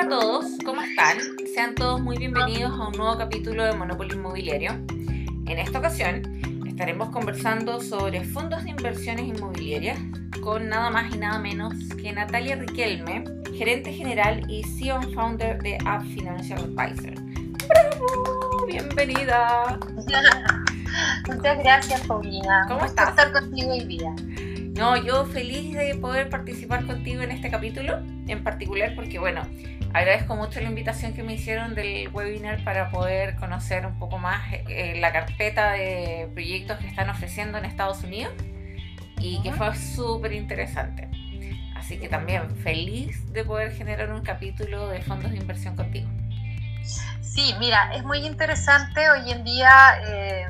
Hola a todos, ¿cómo están? Sean todos muy bienvenidos a un nuevo capítulo de Monopoly Inmobiliario. En esta ocasión estaremos conversando sobre fondos de inversiones inmobiliarias con nada más y nada menos que Natalia Riquelme, gerente general y CEO founder de App Financial Advisor. ¡Bravo! ¡Bienvenida! Muchas gracias, Paulina. ¿Cómo estás? estar contigo hoy día. No, yo feliz de poder participar contigo en este capítulo, en particular porque, bueno, agradezco mucho la invitación que me hicieron del webinar para poder conocer un poco más eh, la carpeta de proyectos que están ofreciendo en Estados Unidos y que fue súper interesante. Así que también feliz de poder generar un capítulo de fondos de inversión contigo. Sí, mira, es muy interesante hoy en día eh,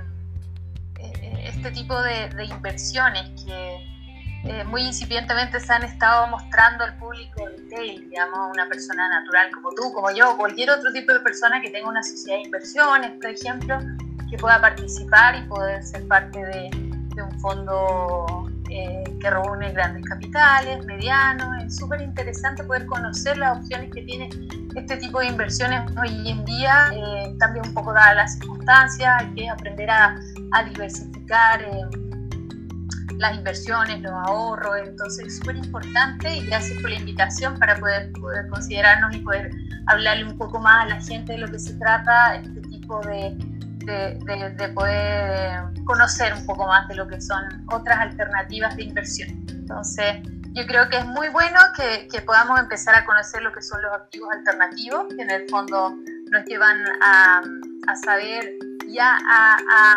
eh, este tipo de, de inversiones que eh, muy incipientemente se han estado mostrando al público retail, digamos, una persona natural como tú, como yo, cualquier otro tipo de persona que tenga una sociedad de inversiones, por ejemplo, que pueda participar y poder ser parte de, un fondo eh, que reúne grandes capitales, medianos. Es súper interesante poder conocer las opciones que tiene este tipo de inversiones hoy en día. Eh, también un poco dadas las circunstancias, hay que aprender a, a diversificar las inversiones, los ahorros, entonces es súper importante y gracias por la invitación para poder, poder considerarnos y poder hablarle un poco más a la gente de lo que se trata, este tipo de, de, de, poder conocer un poco más de lo que son otras alternativas de inversión. Entonces, yo creo que es muy bueno que, que, podamos empezar a conocer lo que son los activos alternativos, que en el fondo nos llevan a, a saber ya a, a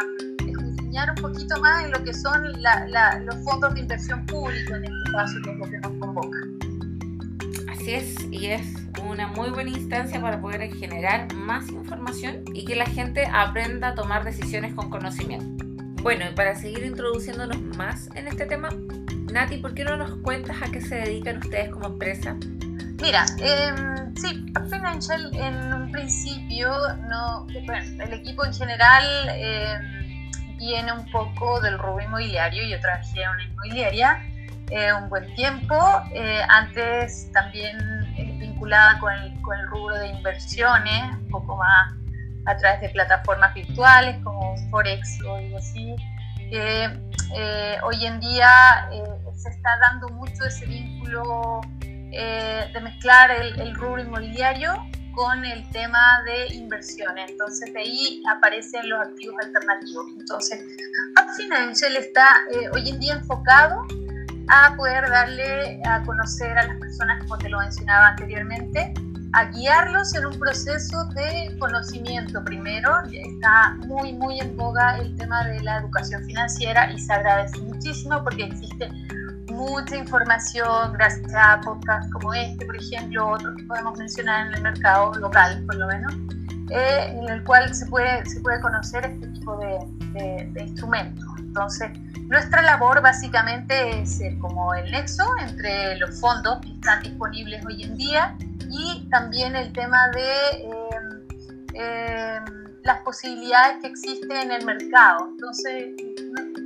un poquito más en lo que son los fondos de inversión pública, en este caso, que es lo que nos convoca. Así es, y es una muy buena instancia para poder generar más información y que la gente aprenda a tomar decisiones con conocimiento. Bueno, y para seguir introduciéndonos más en este tema, Nati, ¿por qué no nos cuentas a qué se dedican ustedes como empresa? Mira, eh, sí, Financial en un principio, no, bueno, el equipo en general eh, viene un poco del rubro inmobiliario. Yo trabajé en una inmobiliaria eh, un buen tiempo, eh, antes también eh, vinculada con el, con el, rubro de inversiones, un poco más a través de plataformas virtuales como Forex o algo así. hoy en día se está dando mucho ese vínculo de mezclar el, el rubro inmobiliario con el tema de inversiones. Entonces, de ahí aparecen los activos alternativos. Entonces, App Financial está eh, hoy en día enfocado a poder darle a conocer a las personas, como te lo mencionaba anteriormente, a guiarlos en un proceso de conocimiento. Primero, está muy, muy en boga el tema de la educación financiera y se agradece muchísimo porque existe mucha información gracias a podcasts como este, por ejemplo, otros que podemos mencionar en el mercado local, por lo menos, eh, en el cual se puede, se puede conocer este tipo de, de, instrumentos. Entonces, nuestra labor básicamente es como el nexo entre los fondos que están disponibles hoy en día y también el tema de eh, eh, las posibilidades que existen en el mercado. Entonces,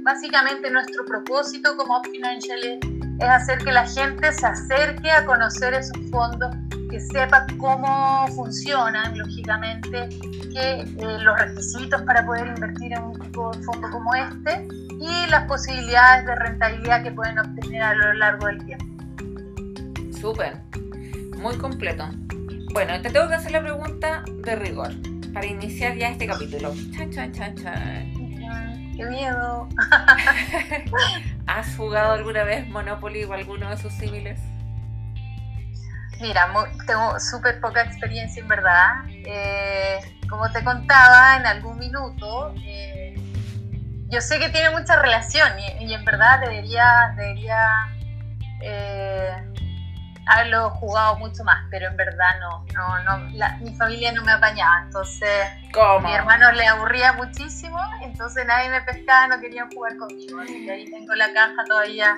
básicamente nuestro propósito como Financial es hacer que la gente se acerque a conocer esos fondos, que sepa cómo funcionan, lógicamente, que eh, los requisitos para poder invertir en un fondo como este y las posibilidades de rentabilidad que pueden obtener a lo largo del tiempo. Súper, muy completo. Bueno, te tengo que hacer la pregunta de rigor para iniciar ya este capítulo. Chan, chan, chan, chan qué miedo. ¿Has jugado alguna vez Monopoly o alguno de sus símiles? Mira, tengo súper poca experiencia en verdad. Eh, como te contaba en algún minuto, eh, yo sé que tiene mucha relación y, en verdad debería, debería eh, haberlo jugado mucho más, pero en verdad no, no, no mi familia no me apañaba, entonces mi hermano le aburría muchísimo, entonces nadie me pescaba, no querían jugar conmigo, y ahí tengo la caja todavía,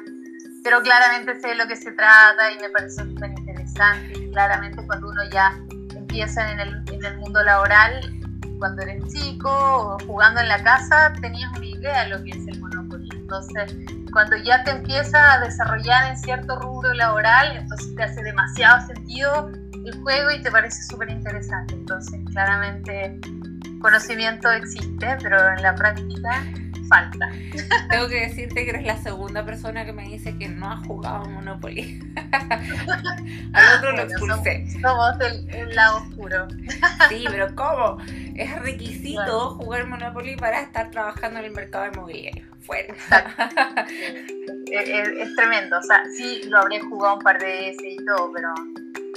pero claramente sé de lo que se trata y me parece súper interesante, y claramente cuando uno ya empieza en el, en el mundo laboral, cuando eres chico o jugando en la casa, tenías una idea de lo que es el Monopoly, entonces cuando ya te empiezas a desarrollar en cierto rubro laboral, entonces te hace demasiado sentido el juego y te parece súper interesante. Entonces, claramente, conocimiento existe, pero en la práctica falta. Tengo que decirte que eres la segunda persona que me dice que no ha jugado Monopoly. Al otro lo expulsé. Somos, el, lado oscuro. sí, pero ¿cómo? Es requisito jugar Monopoly para estar trabajando en el mercado inmobiliario. Fuera. es, tremendo. O sea, sí, lo habré jugado un par de veces y todo, pero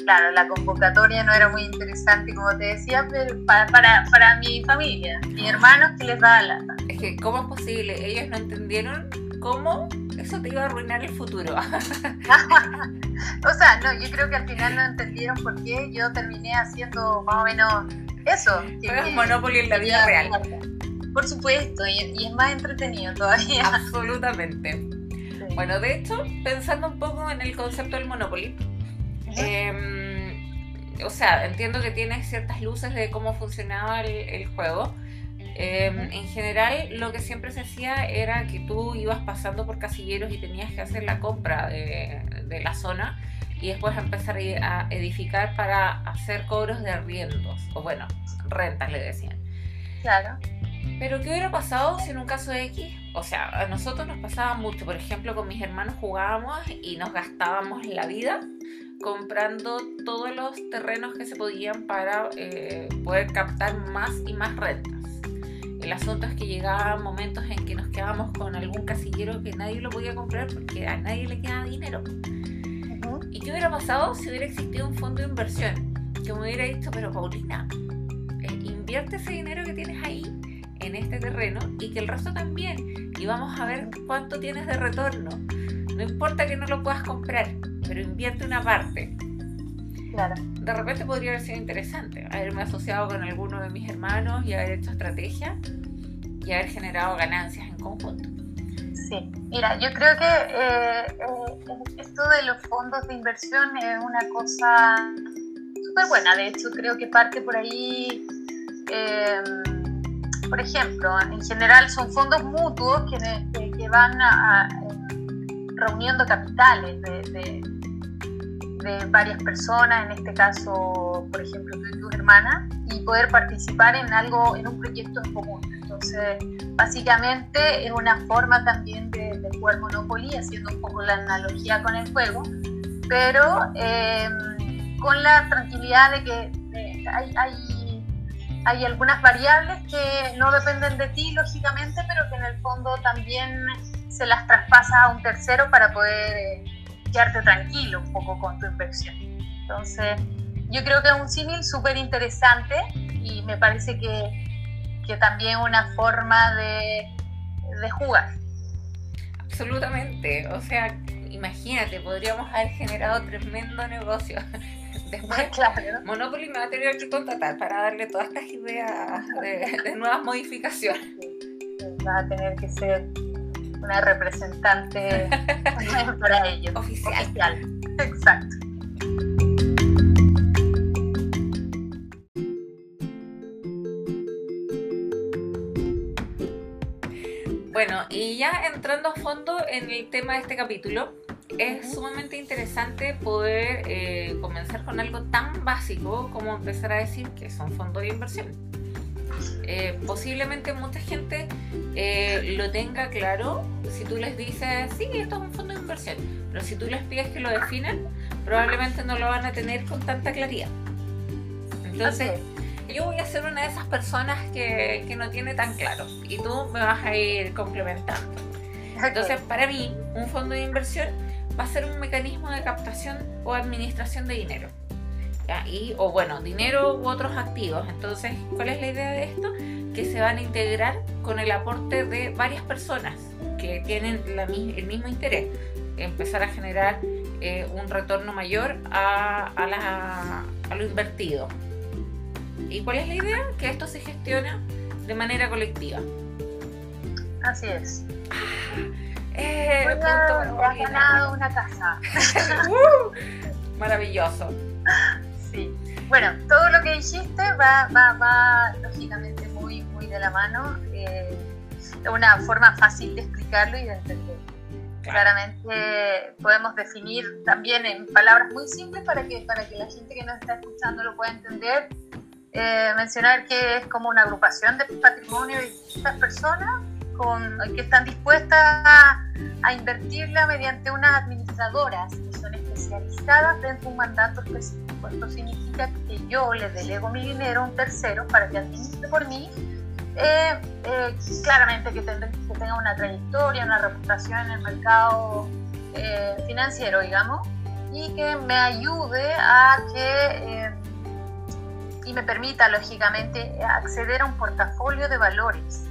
claro, la convocatoria no era muy interesante, como te decía, pero para, para, para mi familia, mis hermanos que les da la lata. Es que, ¿cómo es posible? Ellos no entendieron cómo eso te iba a arruinar el futuro. o sea, no, yo creo que al final no entendieron por qué yo terminé haciendo más o menos eso. Juegas Monopoly en la vida real. Por supuesto, y, es más entretenido todavía. Absolutamente. Bueno, de hecho, pensando un poco en el concepto del Monopoly, Em, o sea, entiendo que tiene ciertas luces de cómo funcionaba el, juego. Em, en general, lo que siempre se hacía era que tú ibas pasando por casilleros y tenías que hacer la compra de, la zona y después empezar a edificar para hacer cobros de arriendos, o bueno, rentas le decían. Claro. Pero ¿qué hubiera pasado si en un caso X? O sea, a nosotros nos pasaba mucho, por ejemplo, con mis hermanos jugábamos y nos gastábamos la vida comprando todos los terrenos que se podían para eh, poder captar más y más rentas. El asunto es que llegaban momentos en que nos quedábamos con algún casillero que nadie lo podía comprar porque a nadie le quedaba dinero. ¿Y qué hubiera pasado si hubiera existido un fondo de inversión? Que me hubiera dicho, pero Paulina, eh, invierte ese dinero que tienes ahí en este terreno y que el resto también. Y vamos a ver cuánto tienes de retorno. No importa que no lo puedas comprar, pero invierte una parte. Claro. De repente podría haber sido interesante haberme asociado con alguno de mis hermanos y haber hecho estrategia y haber generado ganancias en conjunto. Sí, mira, yo creo que eh, eh, esto de los fondos de inversión es una cosa súper buena. De hecho, creo que parte por ahí, em, por ejemplo, en general son fondos mutuos que, que, van a, reuniendo capitales de de varias personas, en este caso, por ejemplo, tú y tu hermana, y poder participar en algo, en un proyecto en común. Entonces, básicamente es una forma también de, jugar Monopoly, haciendo un poco la analogía con el juego, pero em, con la tranquilidad de que hay, hay, hay algunas variables que no dependen de ti, lógicamente, pero que en el fondo también se las traspasa a un tercero para poder eh, quedarte tranquilo un poco con tu inversión. Entonces, yo creo que es un símil súper interesante y me parece que, que también una forma de, de jugar. Absolutamente, o sea, imagínate, podríamos haber generado tremendo negocio. Después, claro. Monopoly me va a tener que contratar para darle todas estas ideas de, de nuevas modificaciones. Va a tener que ser una representante para ellos. Oficial. Exacto. Bueno, y ya entrando a fondo en el tema de este capítulo, es sumamente interesante poder eh, comenzar con algo tan básico como empezar a decir que son fondos de inversión. Eh, posiblemente mucha gente eh, lo tenga claro si tú les dices, sí, esto es un fondo de inversión, pero si tú les pides que lo definan, probablemente no lo van a tener con tanta claridad. Entonces, yo voy a ser una de esas personas que, que no tiene tan claro y tú me vas a ir complementando. Entonces, para mí, un fondo de inversión va a ser un mecanismo de captación o administración de dinero y, o bueno, dinero u otros activos. Entonces, ¿cuál es la idea de esto? Que se van a integrar con el aporte de varias personas que tienen el mismo interés, empezar a generar eh, un retorno mayor a, a, lo invertido. ¿Y cuál es la idea? Que esto se gestiona de manera colectiva. Así es. Eh, ganado una casa. Uh, maravilloso. Sí. Bueno, todo lo que dijiste va, va, va lógicamente muy, muy de la mano. Eh, una forma fácil de explicarlo y de entender. Claramente podemos definir también en palabras muy simples para que, para que la gente que nos está escuchando lo pueda entender. Eh, mencionar que es como una agrupación de patrimonio de distintas personas con, que están dispuestas a, a invertirla mediante unas administradoras que son especializadas dentro de un mandato específico. Esto significa que yo le delego mi dinero a un tercero para que administre por mí eh, eh, claramente que, tenga una trayectoria, una reputación en el mercado eh, financiero, digamos, y que me ayude a que y me permita, lógicamente, acceder a un portafolio de valores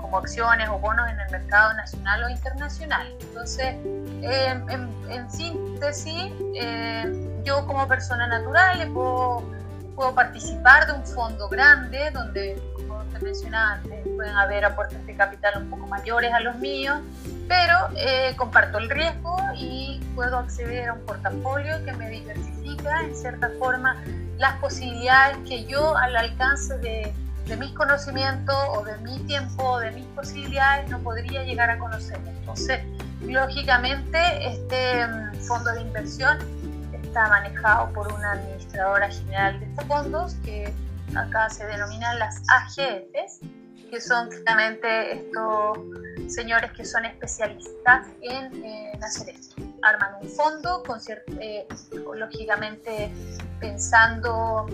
como acciones o bonos en el mercado nacional o internacional. Entonces, en, en, síntesis, yo como persona natural puedo, puedo participar de un fondo grande donde mencionaba antes, pueden haber aportes de capital un poco mayores a los míos, pero eh, comparto el riesgo y puedo acceder a un portafolio que me diversifica en cierta forma las posibilidades que yo al alcance de, de mis conocimientos o de mi tiempo o de mis posibilidades no podría llegar a conocer. Entonces, lógicamente, este mm, fondo de inversión está manejado por una administradora general de fondos que acá se denominan las AGFs, que son justamente estos señores que son especialistas en, hacer esto. Arman un fondo, con eh, lógicamente pensando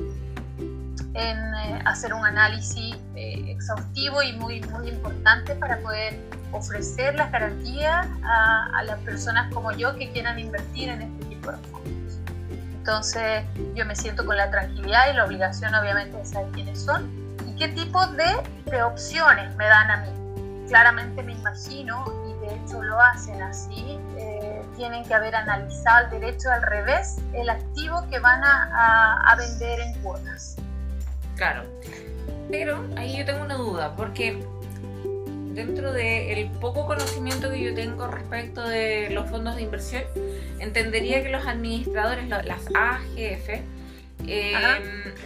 en eh, hacer un análisis eh, exhaustivo y muy, muy importante para poder ofrecer las garantías a, a las personas como yo que quieran invertir en este tipo de fondos. Entonces yo me siento con la tranquilidad y la obligación obviamente de saber quiénes son y qué tipo de, opciones me dan a mí. Claramente me imagino, y de hecho lo hacen así, eh, tienen que haber analizado el derecho al revés, el activo que van a, a vender en cuotas. Claro, pero ahí yo tengo una duda, porque dentro del poco conocimiento que yo tengo respecto de los fondos de inversión, entendería que los administradores, las AGF, eh,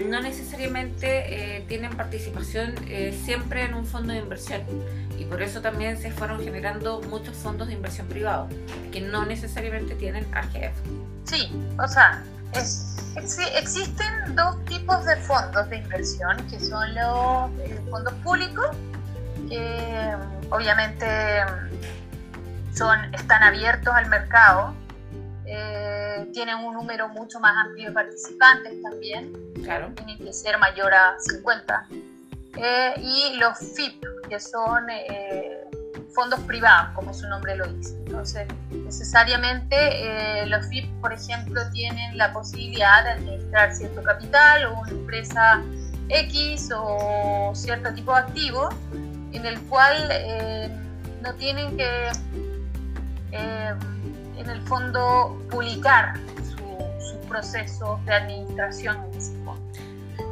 no necesariamente eh, tienen participación eh, siempre en un fondo de inversión. Y por eso también se fueron generando muchos fondos de inversión privados que no necesariamente tienen AGF. Sí, o sea, existen dos tipos de fondos de inversión que son los fondos públicos que obviamente son, están abiertos al mercado, eh, tienen un número mucho más amplio de participantes también, claro. tienen que ser mayor a 50, eh, y los FIP, que son eh, fondos privados, como su nombre lo dice. Entonces, necesariamente los FIP, por ejemplo, tienen la posibilidad de administrar cierto capital o una empresa X o cierto tipo de activo en el cual eh, no tienen que, eh, en el fondo, publicar su, proceso de administración.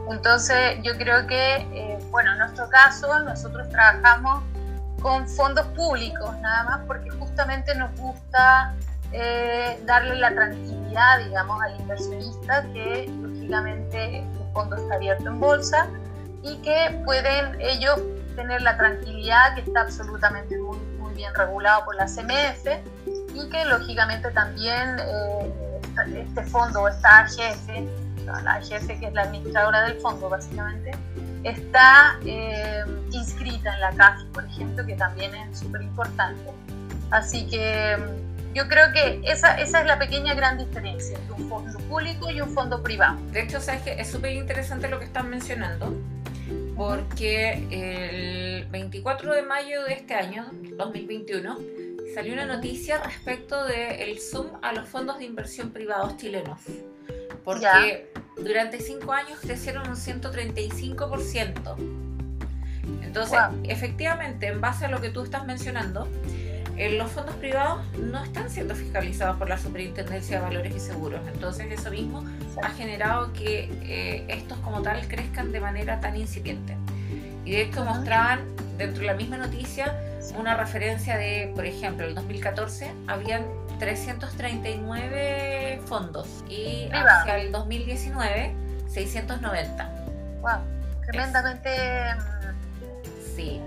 Entonces, yo creo que, eh, bueno, en nuestro caso, nosotros trabajamos con fondos públicos, nada más porque justamente nos gusta darle la tranquilidad, digamos, al inversionista que, lógicamente, el fondo está abierto en bolsa y que pueden ellos tener la tranquilidad que está absolutamente muy, muy bien regulado por la CMF y que lógicamente también eh, este fondo, esta AGF, la AGF que es la administradora del fondo básicamente, está eh, inscrita en la CAF, por ejemplo, que también es súper importante. Así que yo creo que esa, esa es la pequeña gran diferencia entre un fondo público y un fondo privado. De hecho, sabes que es súper interesante lo que están mencionando, porque el 24 de mayo de este año, 2021, salió una noticia respecto del zoom a los fondos de inversión privados chilenos. Porque durante cinco años crecieron un 135%. Entonces, efectivamente, en base a lo que tú estás mencionando, los fondos privados no están siendo fiscalizados por la Superintendencia de Valores y Seguros. Entonces eso mismo ha generado que eh, estos como tal crezcan de manera tan incipiente. Y de hecho mostraban dentro de la misma noticia una referencia de, por ejemplo, el 2014 habían 339 fondos y hacia el 2019 690. Wow, tremendamente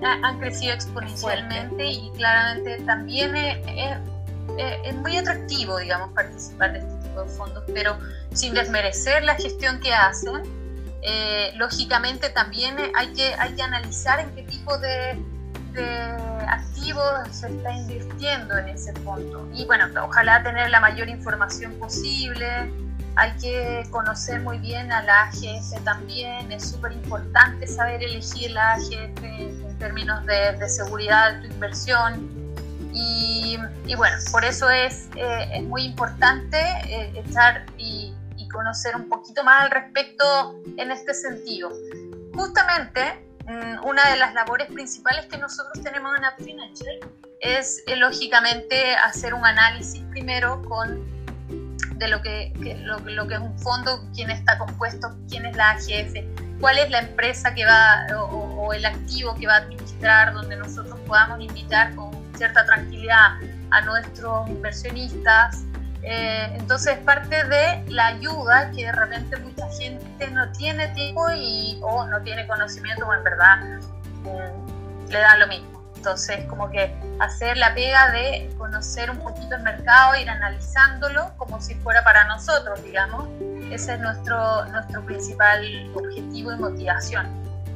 han crecido exponencialmente y claramente también es, eh, es muy atractivo, digamos, participar de este tipo de fondos, pero sin desmerecer la gestión que hacen, eh, lógicamente también hay que, hay que analizar en qué tipo de, activos se está invirtiendo en ese fondo. Y bueno, ojalá tener la mayor información posible. Hay que conocer muy bien a la AGF también. Es súper importante saber elegir la AGF en términos de, seguridad de tu inversión. Y, bueno, por eso es, eh, es muy importante eh, echar y conocer un poquito más al respecto en este sentido. Justamente, una de las labores principales que nosotros tenemos en AppFinancial es, eh, lógicamente, hacer un análisis primero con de lo que, lo, que es un fondo, quién está compuesto, quién es la AGF, cuál es la empresa que va o, el activo que va a administrar, donde nosotros podamos invitar con cierta tranquilidad a nuestros inversionistas eh, entonces parte de la ayuda que de repente mucha gente no tiene tiempo y, o no tiene conocimiento o en verdad mm, le da lo mismo. Entonces como que hacer la pega de conocer un poquito el mercado, ir analizándolo como si fuera para nosotros, digamos. Ese es nuestro, nuestro principal objetivo y motivación.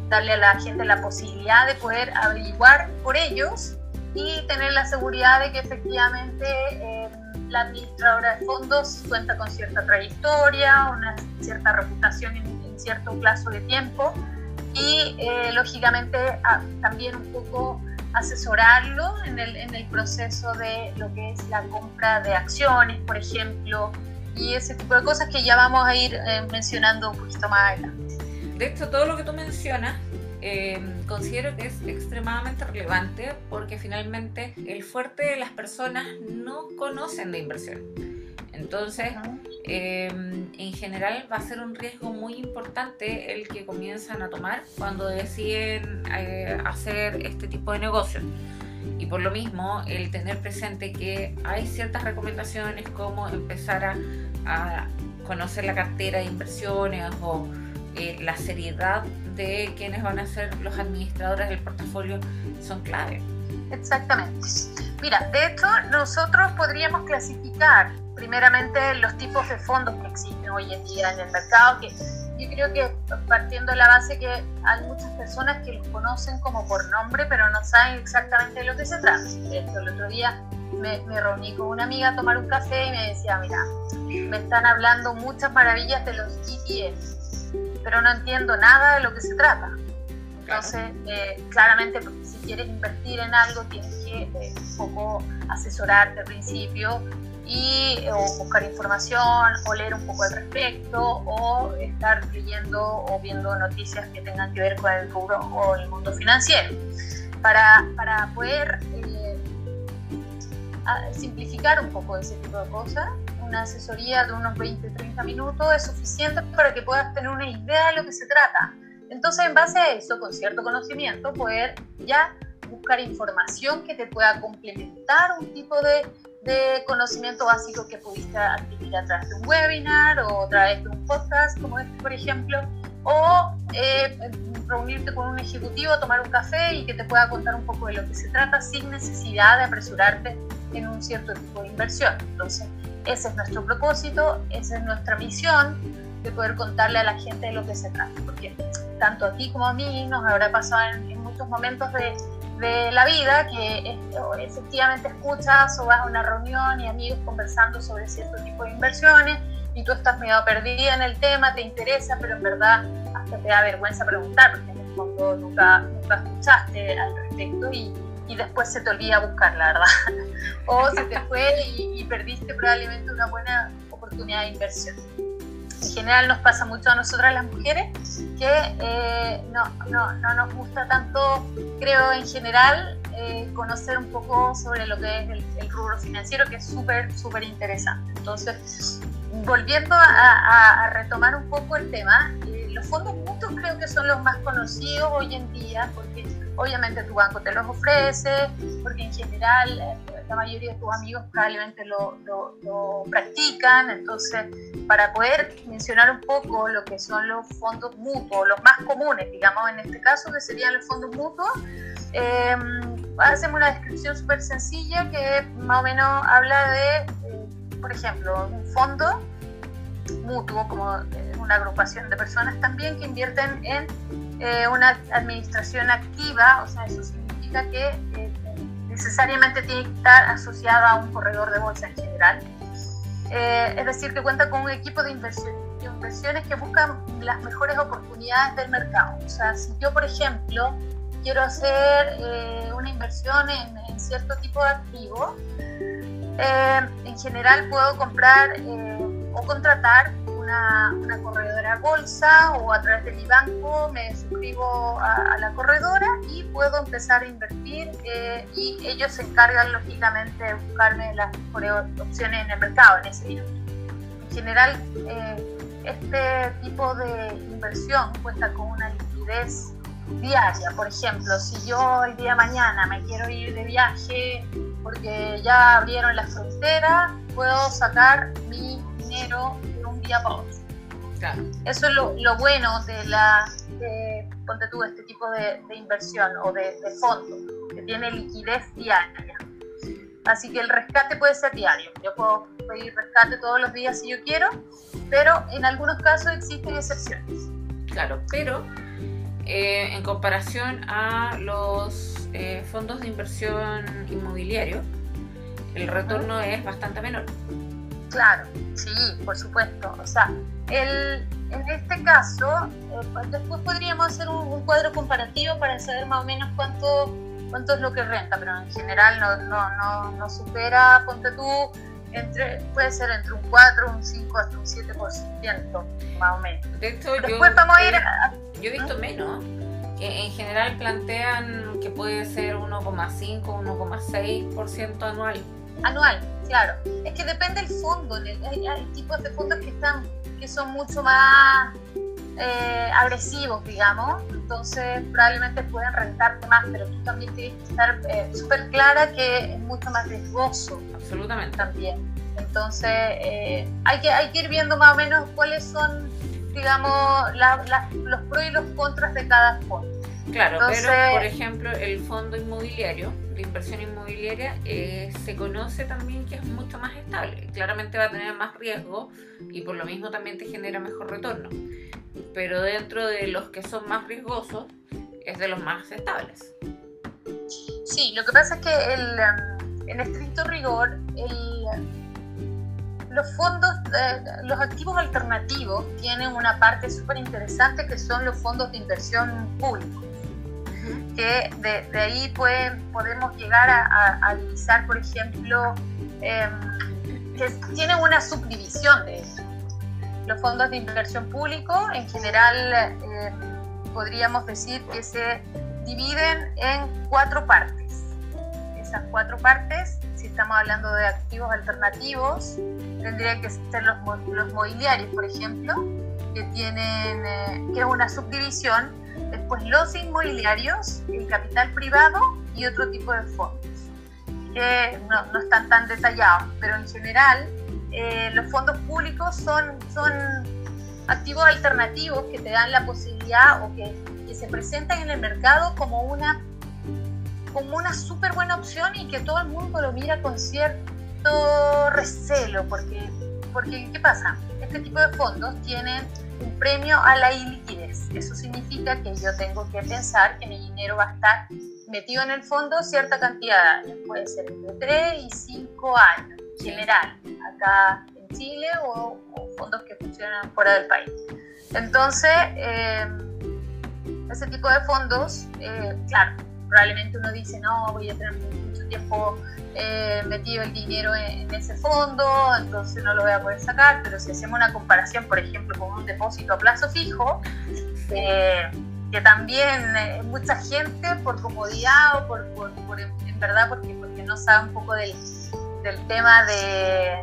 Darle a la gente la posibilidad de poder averiguar por ellos y tener la seguridad de que efectivamente... Eh, la administradora de fondos cuenta con cierta trayectoria, una cierta reputación en, cierto plazo de tiempo y eh, lógicamente también un poco asesorarlo en el, en el proceso de lo que es la compra de acciones, por ejemplo, y ese tipo de cosas que ya vamos a ir eh, mencionando un poquito más adelante. De hecho, todo lo que tú mencionas Em, considero que es extremadamente relevante porque finalmente el fuerte de las personas no conocen de inversión. Entonces, em, en general va a ser un riesgo muy importante el que comienzan a tomar cuando deciden eh, hacer este tipo de negocios. Y por lo mismo, el tener presente que hay ciertas recomendaciones como empezar a, a conocer la cartera de inversiones o eh, la seriedad de quienes van a ser los administradores del portafolio son clave. Exactamente. Mira, de hecho, nosotros podríamos clasificar primeramente los tipos de fondos que existen hoy en día en el mercado, que yo creo que partiendo de la base que hay muchas personas que los conocen como por nombre, pero no saben exactamente de lo que se trata. El otro día me, me, reuní con una amiga a tomar un café y me decía, mira, me están hablando muchas maravillas de los ETFs pero no entiendo nada de lo que se trata. Entonces, eh, claramente, si quieres invertir en algo, tienes que eh, un poco asesorarte al principio y o buscar información o leer un poco al respecto o estar leyendo o viendo noticias que tengan que ver con el rubro o el mundo financiero para, para poder eh, simplificar un poco ese tipo de cosas una asesoría de unos 20-30 minutos es suficiente para que puedas tener una idea de lo que se trata. Entonces, en base a eso, con cierto conocimiento, poder ya buscar información que te pueda complementar un tipo de, de conocimiento básico que pudiste adquirir a través de un webinar o a través de un podcast como este, por ejemplo, o eh, reunirte con un ejecutivo, tomar un café y que te pueda contar un poco de lo que se trata sin necesidad de apresurarte en un cierto tipo de inversión. Entonces, ese es nuestro propósito, esa es nuestra misión de poder contarle a la gente de lo que se trata, porque tanto a ti como a mí nos habrá pasado en, muchos momentos de, de, la vida que efectivamente escuchas o vas a una reunión y amigos conversando sobre cierto tipo de inversiones y tú estás medio perdida en el tema, te interesa, pero en verdad hasta te da vergüenza preguntar, porque en el fondo nunca, nunca escuchaste al respecto y, y después se te olvida buscar, la verdad. o se te fue y, perdiste probablemente una buena oportunidad de inversión. En general nos pasa mucho a nosotras las mujeres que eh, no, no, no, nos gusta tanto, creo en general, eh, conocer un poco sobre lo que es el, rubro financiero, que es súper, súper interesante. Entonces, volviendo a, a, retomar un poco el tema, eh, los fondos mutuos creo que son los más conocidos hoy en día porque obviamente tu banco te los ofrece, porque en general eh, la mayoría de tus amigos probablemente lo, lo, practican, entonces para poder mencionar un poco lo que son los fondos mutuos, los más comunes, digamos en este caso, que serían los fondos mutuos, em, hacemos una descripción súper sencilla que más o menos habla de, eh, por ejemplo, un fondo mutuo, como eh, una agrupación de personas también que invierten en eh, una administración activa, o sea, eso significa que necesariamente tiene que estar asociada a un corredor de bolsa en general. es decir, que cuenta con un equipo de inversiones que buscan las mejores oportunidades del mercado. O sea, si yo, por ejemplo, quiero hacer eh, una inversión en, cierto tipo de activo, eh, en general puedo comprar eh, o contratar una, corredora bolsa o a través de mi banco me suscribo a, la corredora y puedo empezar a invertir y ellos se encargan lógicamente de buscarme las mejores opciones en el mercado en ese minuto. En general, este tipo de inversión cuenta con una liquidez diaria. Por ejemplo, si yo el día de mañana me quiero ir de viaje porque ya abrieron la frontera, puedo sacar mi dinero de para otro. Eso es lo, bueno de la, de, ponte tú, este tipo de, inversión o de, de, fondo, que tiene liquidez diaria. Así que el rescate puede ser diario. Yo puedo pedir rescate todos los días si yo quiero, pero en algunos casos existen excepciones. Claro, pero eh, en comparación a los eh, fondos de inversión inmobiliario, el retorno es bastante menor. Claro, sí, por supuesto. O sea, el, en este caso, eh, después podríamos hacer un, cuadro comparativo para saber más o menos cuánto, cuánto es lo que renta, pero en general no, no, no, no supera, ponte tú, entre, puede ser entre un 4, un 5, hasta un 7%, más o menos. De hecho, Después yo, vamos a ir yo he visto menos. Que en general plantean que puede ser 1,5, 1,6% anual. Anual, claro. Es que depende del fondo. Hay, tipos de fondos que están que son mucho más eh, agresivos, digamos. Entonces probablemente pueden rentarte más, pero tú también tienes que estar eh, súper clara que es mucho más riesgoso. Absolutamente. También. Entonces eh, hay, que, hay que ir viendo más o menos cuáles son digamos, los pros y los contras de cada fondo. Claro, pero por ejemplo el fondo inmobiliario, de inversión inmobiliaria, eh, se conoce también que es mucho más estable. Claramente va a tener más riesgo y por lo mismo también te genera mejor retorno. Pero dentro de los que son más riesgosos, es de los más estables. Sí, lo que pasa es que el, em, en estricto rigor, el los fondos, eh, los activos alternativos tienen una parte súper interesante que son los fondos de inversión públicos. Que de, ahí pueden, podemos llegar a, a, divisar, por ejemplo, em, que tienen una subdivisión de eso. Los fondos de inversión público, en general, em, podríamos decir que se dividen en cuatro partes. Esas cuatro partes estamos hablando de activos alternativos, tendría que ser los, los mobiliarios, por ejemplo, que tienen, eh, que es una subdivisión, después los inmobiliarios, el capital privado y otro tipo de fondos, que no, no están tan detallados, pero en general eh, los fondos públicos son, son activos alternativos que te dan la posibilidad o que, que se presentan en el mercado como una como una súper buena opción y que todo el mundo lo mira con cierto recelo, porque, porque ¿qué pasa? Este tipo de fondos tienen un premio a la iliquidez. Eso significa que yo tengo que pensar que mi dinero va a estar metido en el fondo cierta cantidad de años, puede ser entre 3 y 5 años, en general, acá en Chile o, fondos que funcionan fuera del país. Entonces, eh, ese tipo de fondos, eh, claro, probablemente uno dice, no, voy a tener tiempo eh, metido el dinero en, ese fondo, entonces no lo voy a poder sacar, pero si hacemos una comparación, por ejemplo, con un depósito a plazo fijo, eh, que también eh, mucha gente por comodidad o por, en verdad porque, porque no sabe un poco del, del tema de,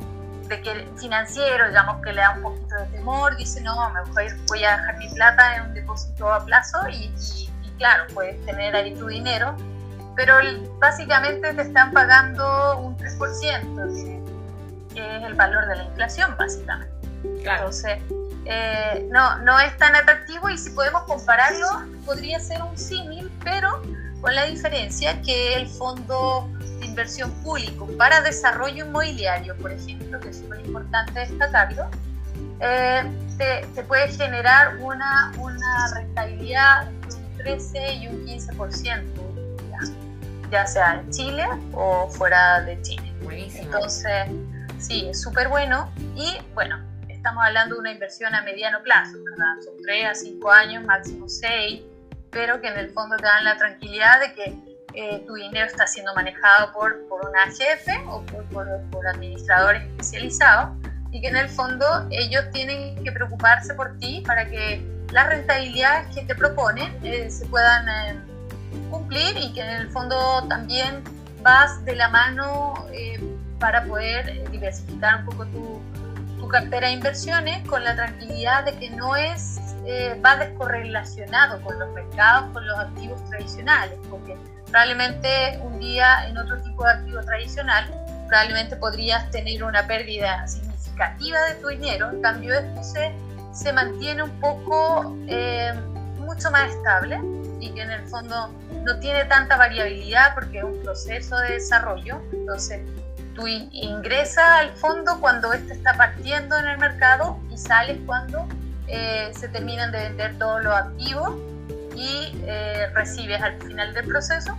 de que financiero, digamos, que le da un poquito de temor, dice, no, me voy a, ir, voy a dejar mi plata en un depósito a plazo y claro, puedes tener ahí tu dinero, pero básicamente te están pagando un 3%, que, es el valor de la inflación, básicamente. Entonces, eh, no, no es tan atractivo y si podemos compararlo, podría ser un símil, pero con la diferencia que el fondo de inversión público para desarrollo inmobiliario, por ejemplo, que es muy importante destacarlo, eh, te, puede generar una, una rentabilidad entre un 13 y un 15%, ya, ya sea en Chile o fuera de Chile. Buenísimo. Entonces, sí, es súper bueno. Y bueno, estamos hablando de una inversión a mediano plazo, ¿verdad? Son 3 a 5 años, máximo 6, pero que en el fondo te dan la tranquilidad de que eh, tu dinero está siendo manejado por, por una jefe o por, por administradores especializados y que en el fondo ellos tienen que preocuparse por ti para que las rentabilidades que te proponen eh, se puedan eh, cumplir y que en el fondo también vas de la mano eh, para poder diversificar un poco tu, tu, cartera de inversiones con la tranquilidad de que no es va descorrelacionado con los mercados, con los activos tradicionales, porque probablemente un día en otro tipo de activo tradicional probablemente podrías tener una pérdida de tu dinero, en cambio esto se, se mantiene un poco eh, mucho más estable y que en el fondo no tiene tanta variabilidad porque es un proceso de desarrollo. Entonces, tú ingresas al fondo cuando este está partiendo en el mercado y sales cuando eh, se terminan de vender todos los activos y eh, recibes al final del proceso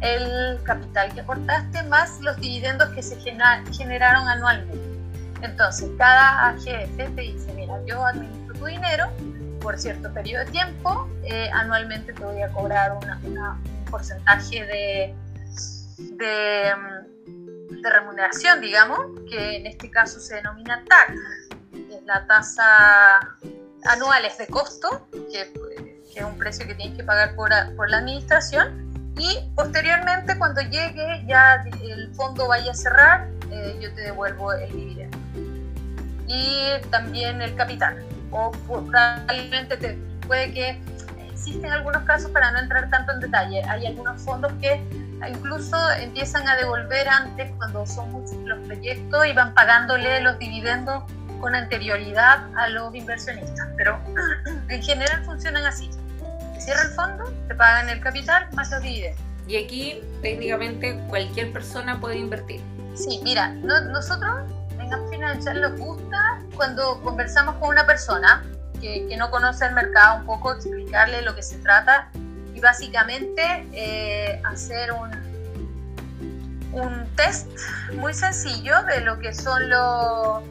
el capital que aportaste más los dividendos que se generaron anualmente. Entonces, cada AGF te dice, mira, yo administro tu dinero por cierto periodo de tiempo, eh, anualmente te voy a cobrar un porcentaje de, mm, de, remuneración, digamos, que en este caso se denomina TAC, que es la tasa anuales de costo, que, que, es un precio que tienes que pagar por, por la administración, y posteriormente cuando llegue ya el fondo vaya a cerrar, eh, yo te devuelvo el dividendo. Y también el capital. O probablemente te, puede que existen algunos casos para no entrar tanto en detalle. Hay algunos fondos que incluso empiezan a devolver antes cuando son muchos los proyectos y van pagándole los dividendos con anterioridad a los inversionistas. Pero en general funcionan así. cierra el fondo, te pagan el capital más los dividendos. Y aquí técnicamente cualquier persona puede invertir. Sí, mira, nosotros Financial nos gusta cuando conversamos con una persona que, que, no conoce el mercado un poco, explicarle lo que se trata y básicamente eh, hacer un, un test muy sencillo de lo que son los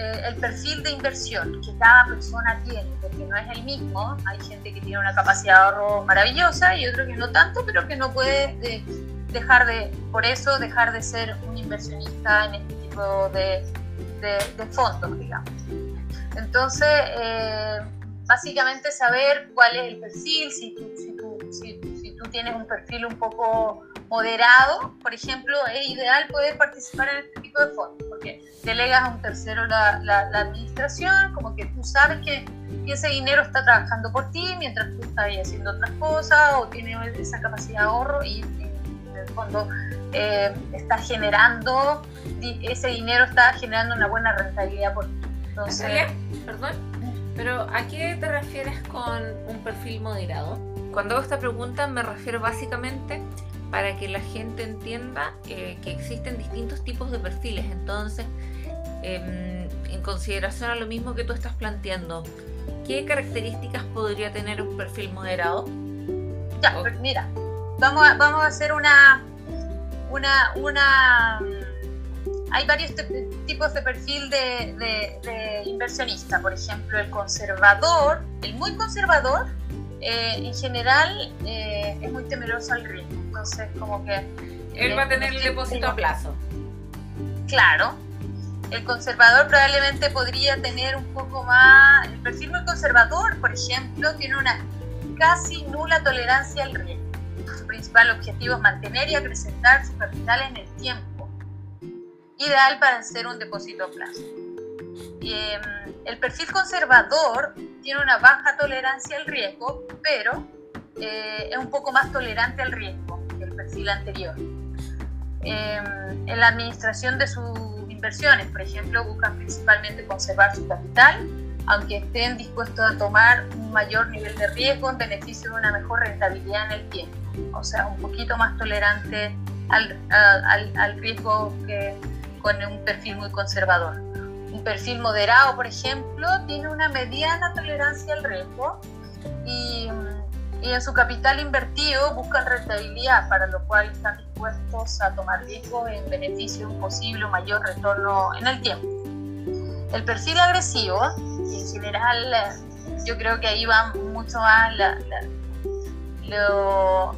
eh, el perfil de inversión que cada persona tiene, porque no es el mismo. Hay gente que tiene una capacidad de ahorro maravillosa y otro que no tanto, pero que no puede dejar de, por eso, dejar de ser un inversionista en este tipo de, de, fondos, digamos. Entonces, eh, básicamente saber cuál es el perfil, si tú, si, tú, si, tú, tienes un perfil un poco moderado, por ejemplo, es ideal poder participar en este tipo de fondos, porque delegas a un tercero la, la, administración, como que tú sabes que, ese dinero está trabajando por ti mientras tú estás haciendo otras cosas o tienes esa capacidad de ahorro y, en el fondo eh, está generando ese dinero está generando una buena rentabilidad por Entonces, perdón, pero ¿a qué te refieres con un perfil moderado? Cuando hago esta pregunta me refiero básicamente para que la gente entienda eh, que existen distintos tipos de perfiles. Entonces, em, en consideración a lo mismo que tú estás planteando, ¿qué características podría tener un perfil moderado? Ya, pues mira, vamos a, vamos a hacer una, una, una hay varios tipos de perfil de, inversionista. Por ejemplo, el conservador, el muy conservador, eh, en general eh, es muy temeroso al riesgo. Entonces, como que... Él va a tener el depósito a plazo. Claro. El conservador probablemente podría tener un poco más... El perfil muy conservador, por ejemplo, tiene una casi nula tolerancia al riesgo. Principal objetivo es mantener y acrecentar su capital en el tiempo ideal para hacer un depósito a plazo. Em, el perfil conservador tiene una baja tolerancia al riesgo, pero eh, es un poco más tolerante al riesgo que el perfil anterior. Em, en la administración de sus inversiones, por ejemplo, buscan principalmente conservar su capital, aunque estén dispuestos a tomar un mayor nivel de riesgo en beneficio de una mejor rentabilidad en el tiempo. O sea, un poquito más tolerante al, al, riesgo que con un perfil muy conservador. Un perfil moderado, por ejemplo, tiene una mediana tolerancia al riesgo y, y en su capital invertido buscan rentabilidad, para lo cual están dispuestos a tomar riesgo en beneficio de un posible mayor retorno en el tiempo. El perfil agresivo, en general, yo creo que ahí va mucho más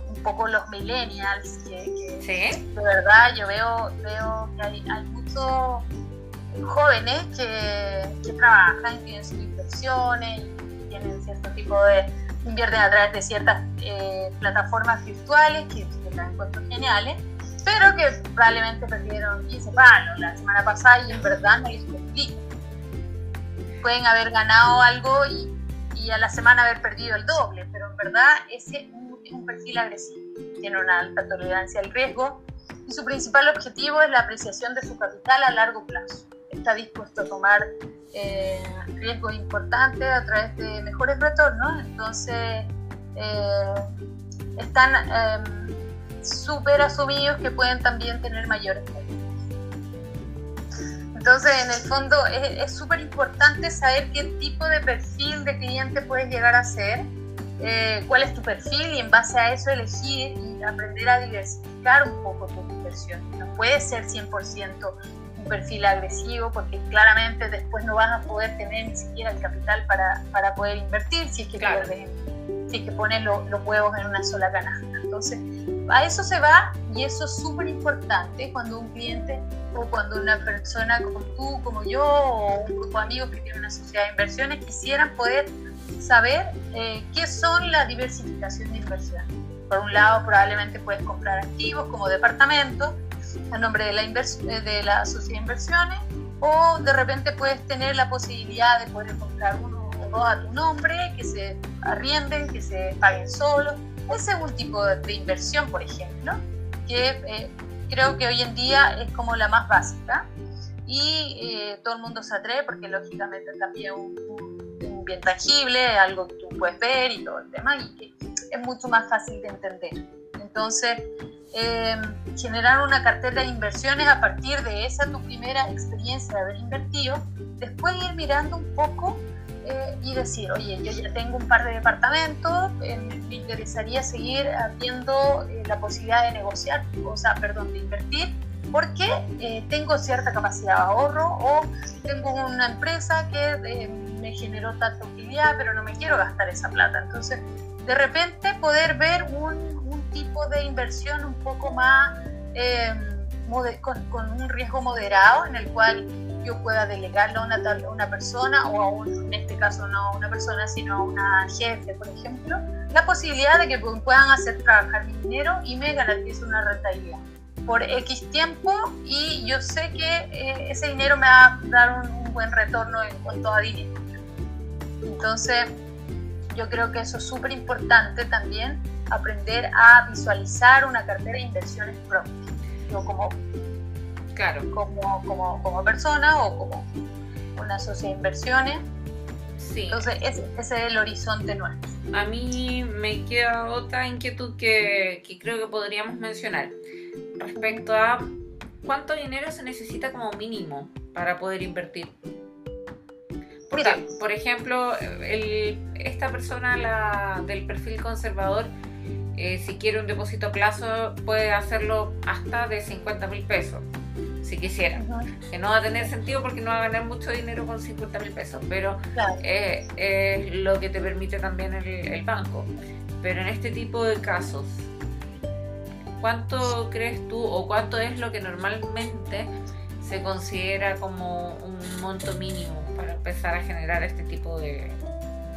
un poco los millennials, que, de verdad yo veo, veo que hay, hay muchos jóvenes que, que trabajan, tienen sus inversiones, tienen cierto tipo de invierten a través de ciertas eh, plataformas virtuales que, que traen costos geniales, pero que probablemente perdieron 15 palos la semana pasada y en verdad no les explico pueden haber ganado algo y, a la semana haber perdido el doble, pero en verdad ese es un perfil agresivo, tiene una alta tolerancia al riesgo y su principal objetivo es la apreciación de su capital a largo plazo. Está dispuesto a tomar eh, riesgos importantes a través de mejores retornos, entonces eh, están eh, súper asumidos que pueden también tener mayores entonces, en el fondo, es súper importante saber qué tipo de perfil de cliente puedes llegar a ser, eh, cuál es tu perfil y en base a eso elegir y aprender a diversificar un poco tu inversión. No puede ser 100% un perfil agresivo porque claramente después no vas a poder tener ni siquiera el capital para, para poder invertir si es que, si es que pones los huevos en una sola canasta. Entonces, a eso se va y eso es súper importante cuando un cliente o cuando una persona como tú, como yo, o un grupo de amigos que tiene una sociedad de inversiones quisieran poder saber eh, qué son la diversificación de inversión. Por un lado, probablemente puedes comprar activos como departamentos a nombre de la, eh, de la sociedad de inversiones o de repente puedes tener la posibilidad de poder comprar uno o dos a tu nombre, que se arrienden, que se paguen solos ese es un tipo de inversión, por ejemplo, que eh, creo que hoy en día es como la más básica y eh, todo el mundo se atreve porque lógicamente también un, un, bien tangible, algo que tú puedes ver y todo el tema y que es mucho más fácil de entender. Entonces, eh, generar una cartera de inversiones a partir de esa tu primera experiencia de haber invertido, después ir mirando un poco eh, y decir, oye, yo ya tengo un par de departamentos, eh, me interesaría seguir habiendo eh, la posibilidad de negociar, o sea, perdón, de invertir, porque tengo cierta capacidad de ahorro o tengo una empresa que me generó tanta utilidad, pero no me quiero gastar esa plata. Entonces, de repente poder ver un, un tipo de inversión un poco más con, con un riesgo moderado en el cual yo pueda delegarlo a una, una persona o a un, en este caso no a una persona sino a una jefe, por ejemplo, la posibilidad de que puedan hacer trabajar mi dinero y me garantice una rentabilidad por X tiempo y yo sé que eh, ese dinero me va a dar un, buen retorno en cuanto a dinero. Entonces, yo creo que eso es súper importante también, aprender a visualizar una cartera de inversiones propia. Yo como Claro. Como, como, como persona o como una sociedad de inversiones. Sí. Entonces, ese, ese, es el horizonte nuestro. A mí me queda otra inquietud que, que creo que podríamos mencionar respecto a cuánto dinero se necesita como mínimo para poder invertir. Porque, Mira. por ejemplo, el, esta persona la, del perfil conservador, eh, si quiere un depósito a plazo, puede hacerlo hasta de 50 mil pesos si quisiera. Que no va a tener sentido porque no va a ganar mucho dinero con 50 mil pesos, pero es lo que te permite también el, el, banco. Pero en este tipo de casos, ¿cuánto crees tú o cuánto es lo que normalmente se considera como un monto mínimo para empezar a generar este tipo de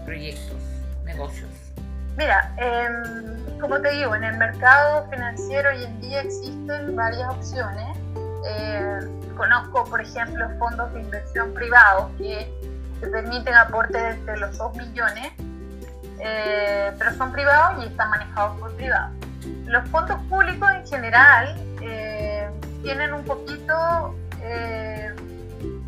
proyectos, negocios? Mira, eh, como te digo, en el mercado financiero hoy en día existen varias opciones eh, conozco, por ejemplo, fondos de inversión privados que te permiten aportes de los 2 millones, eh, pero son privados y están manejados por privados. Los fondos públicos en general eh, tienen un poquito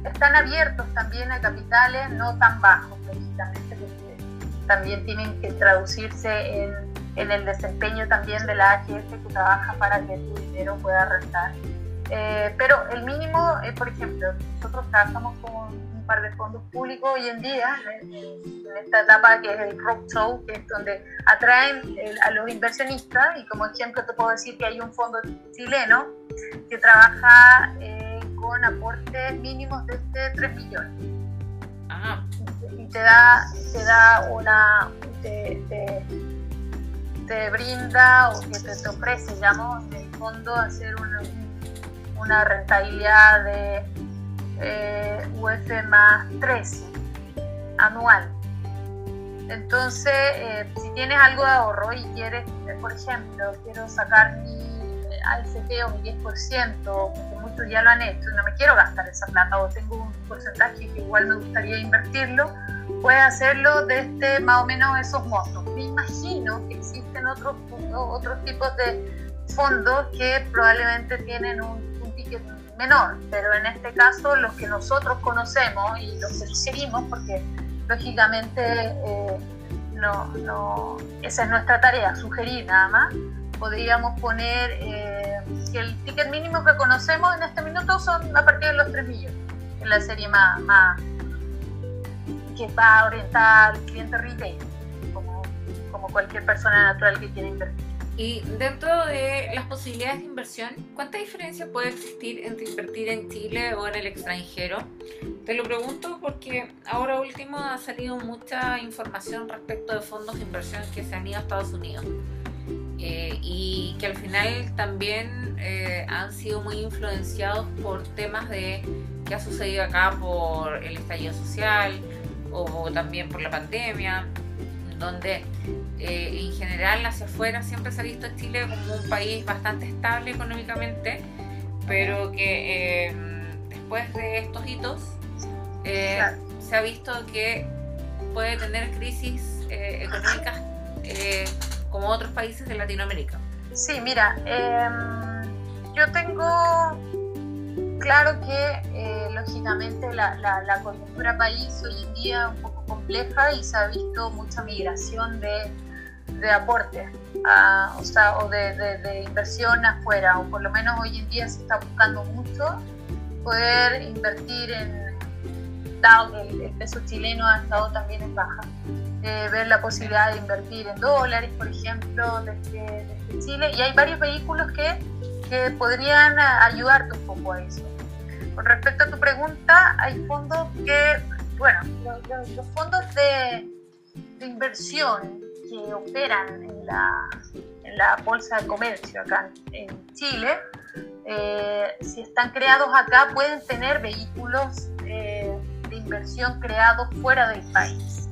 están abiertos también a capitales no tan bajos, lógicamente, porque también tienen que traducirse en, en el desempeño también de la AGS que trabaja para que tu dinero pueda rentar. Eh, pero el mínimo, eh, por ejemplo, nosotros trabajamos con un par de fondos públicos hoy en día, en, esta etapa que es el roadshow, que es donde atraen a los inversionistas, y como ejemplo te puedo decir que hay un fondo chileno que trabaja eh, con aportes mínimos de 3 millones. Y te da, te da una, te, te, brinda o que te, ofrece, digamos, en el fondo hacer un una rentabilidad de eh, UF más 13 anual. Entonces, eh, si tienes algo de ahorro y quieres, eh, por ejemplo, quiero sacar mi AFP o mi 10%, que muchos ya lo han hecho, no me quiero gastar esa plata o tengo un porcentaje que igual me gustaría invertirlo, puedes hacerlo desde más o menos esos montos. Me imagino que existen otros, otros tipos de fondos que probablemente tienen un menor, pero en este caso los que nosotros conocemos y los que porque lógicamente eh, no, no, esa es nuestra tarea, sugerir nada más, podríamos poner eh, que el ticket mínimo que conocemos en este minuto son a partir de los 3 millones, en la serie más, que va orientada al cliente retail, como, como cualquier persona natural que quiera invertir. Y dentro de las posibilidades de inversión, ¿cuánta diferencia puede existir entre invertir en Chile o en el extranjero? Te lo pregunto porque ahora último ha salido mucha información respecto de fondos de inversión que se han ido a Estados Unidos eh, y que al final también eh, han sido muy influenciados por temas de que ha sucedido acá por el estallido social o también por la pandemia donde eh, en general hacia afuera siempre se ha visto a Chile como un país bastante estable económicamente, pero que eh, después de estos hitos eh, se ha visto que puede tener crisis económicas como otros países de Latinoamérica. Sí, mira, em, yo tengo claro que lógicamente la, la, la coyuntura país hoy en día un poco compleja y se ha visto mucha migración de, de aporte o, sea, o de, de, inversión afuera, o por lo menos hoy en día se está buscando mucho poder invertir en, dado el, peso chileno ha estado también en baja, eh, ver la posibilidad de invertir en dólares, por ejemplo, desde, desde Chile, y hay varios vehículos que, que podrían ayudarte un poco a eso. Con respecto a tu pregunta, hay fondos que bueno, los, fondos de, inversión que operan en la, en la, bolsa de comercio acá en Chile, eh, si están creados acá, pueden tener vehículos eh, de inversión creados fuera del país.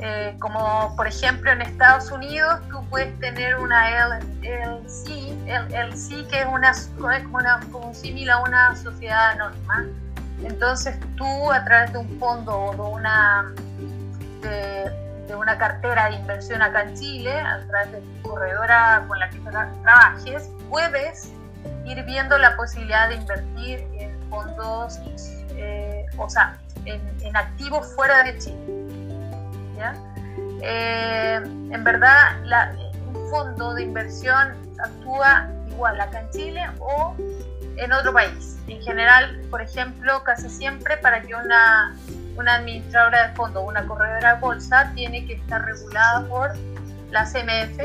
Eh, como por ejemplo en Estados Unidos, tú puedes tener una LLC, LLC que es una, una, como similar a una sociedad anónima entonces tú a través de un fondo o de una, de, una cartera de inversión acá en Chile, a través de tu corredora con la que trabajes, puedes ir viendo la posibilidad de invertir en fondos, eh, o sea, en, activos fuera de Chile. Eh, en verdad, un fondo de inversión actúa igual acá en Chile o en otro país. En general, por ejemplo, casi siempre para que una, una administradora de fondo o una corredora de bolsa tiene que estar regulada por la CMF,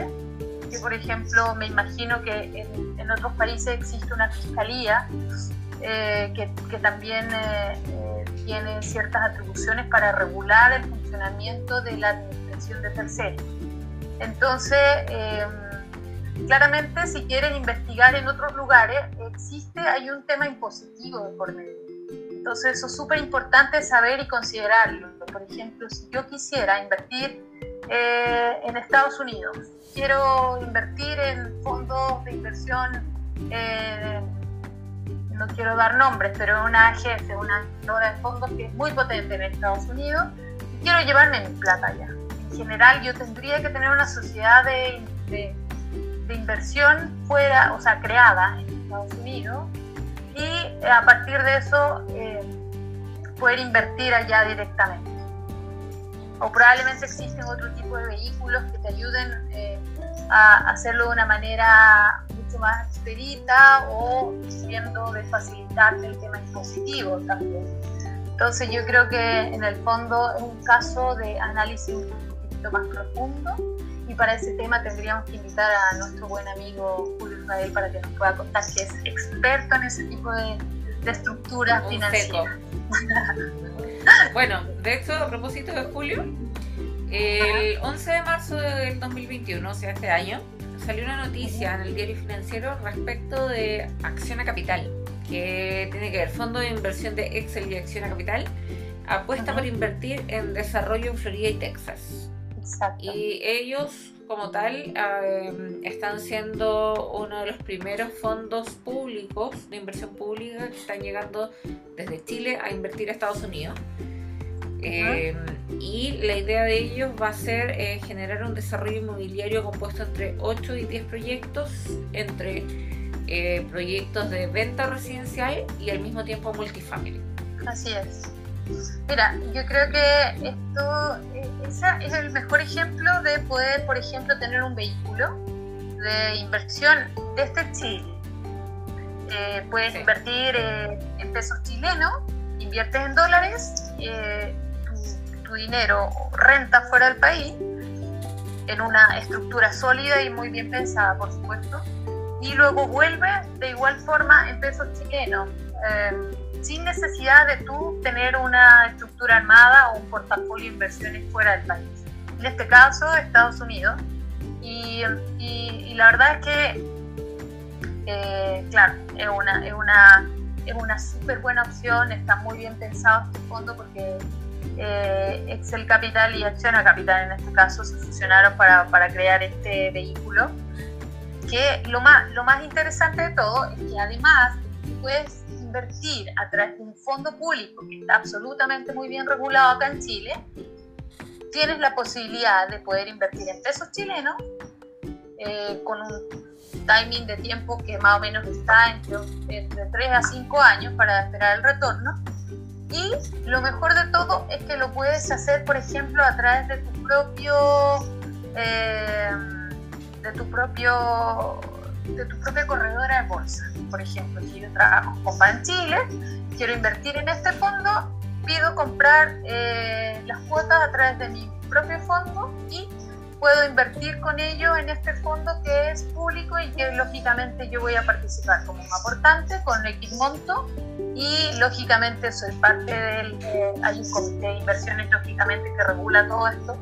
que por ejemplo me imagino que en, otros países existe una fiscalía eh, que, que, también eh, eh, tiene ciertas atribuciones para regular el funcionamiento de la administración de terceros. Entonces, claramente si quieren investigar en otros lugares, existe, hay un tema impositivo de por medio. Entonces eso es súper importante saber y considerarlo. Por ejemplo, si yo quisiera invertir eh, en Estados Unidos, quiero invertir en fondos de inversión, eh, no quiero dar nombres, pero una agencia, una de fondos que es muy potente en Estados Unidos, y quiero llevarme mi plata allá. En general yo tendría que tener una sociedad de, de de inversión fuera, o sea, creada en Estados Unidos y eh, a partir de eso eh, poder invertir allá directamente. O probablemente existen otro tipo de vehículos que te ayuden eh, a hacerlo de una manera mucho más expedita o siendo de facilitarte el tema impositivo también. Entonces yo creo que en el fondo es un caso de análisis un poquito más profundo y para ese tema tendríamos que invitar a nuestro buen amigo Julio Israel para que nos pueda contar que es experto en ese tipo de, de estructuras financieras. bueno, de hecho, a propósito de Julio, el 11 de marzo del 2021, o sea, este año, salió una noticia en el diario financiero respecto de Acción a Capital, que tiene que ver Fondo de Inversión de Excel y Acción a Capital, apuesta por invertir en desarrollo en Florida y Texas. Y ellos, como tal, em, están siendo uno de los primeros fondos públicos de inversión pública que están llegando desde Chile a invertir a Estados Unidos. Em, y la idea de ellos va a ser eh, generar un desarrollo inmobiliario compuesto entre 8 y 10 proyectos, entre eh, proyectos de venta residencial y al mismo tiempo multifamily. Así es. Mira, yo creo que esto eh, es el mejor ejemplo de poder, por ejemplo, tener un vehículo de inversión desde Chile. Eh, puedes invertir eh, en pesos chilenos, inviertes en dólares, tu, tu, dinero renta fuera del país, en una estructura sólida y muy bien pensada, por supuesto, y luego vuelve de igual forma en pesos chilenos sin necesidad de tú tener una estructura armada o un portafolio de inversiones fuera del país. En este caso, Estados Unidos. Y, y, la verdad es que, eh, claro, es una, es una, es una súper buena opción, está muy bien pensado este fondo porque eh, Excel Capital y Acciona Capital en este caso se fusionaron para, para crear este vehículo. Que lo más, lo más interesante de todo es que además puedes invertir a través de un fondo público que está absolutamente muy bien regulado acá en Chile, tienes la posibilidad de poder invertir en pesos chilenos eh, con un timing de tiempo que más o menos está entre, entre 3 a 5 años para esperar el retorno. Y lo mejor de todo es que lo puedes hacer, por ejemplo, a través de tu propio, eh, de tu propio de tu propia corredora de bolsa. Por ejemplo, si yo trabajo con Ban Chile, quiero invertir en este fondo, pido comprar eh, las cuotas a través de mi propio fondo y puedo invertir con ello en este fondo que es público y que lógicamente yo voy a participar como un aportante con X monto y lógicamente soy parte del, eh, hay un comité de inversiones lógicamente que regula todo esto,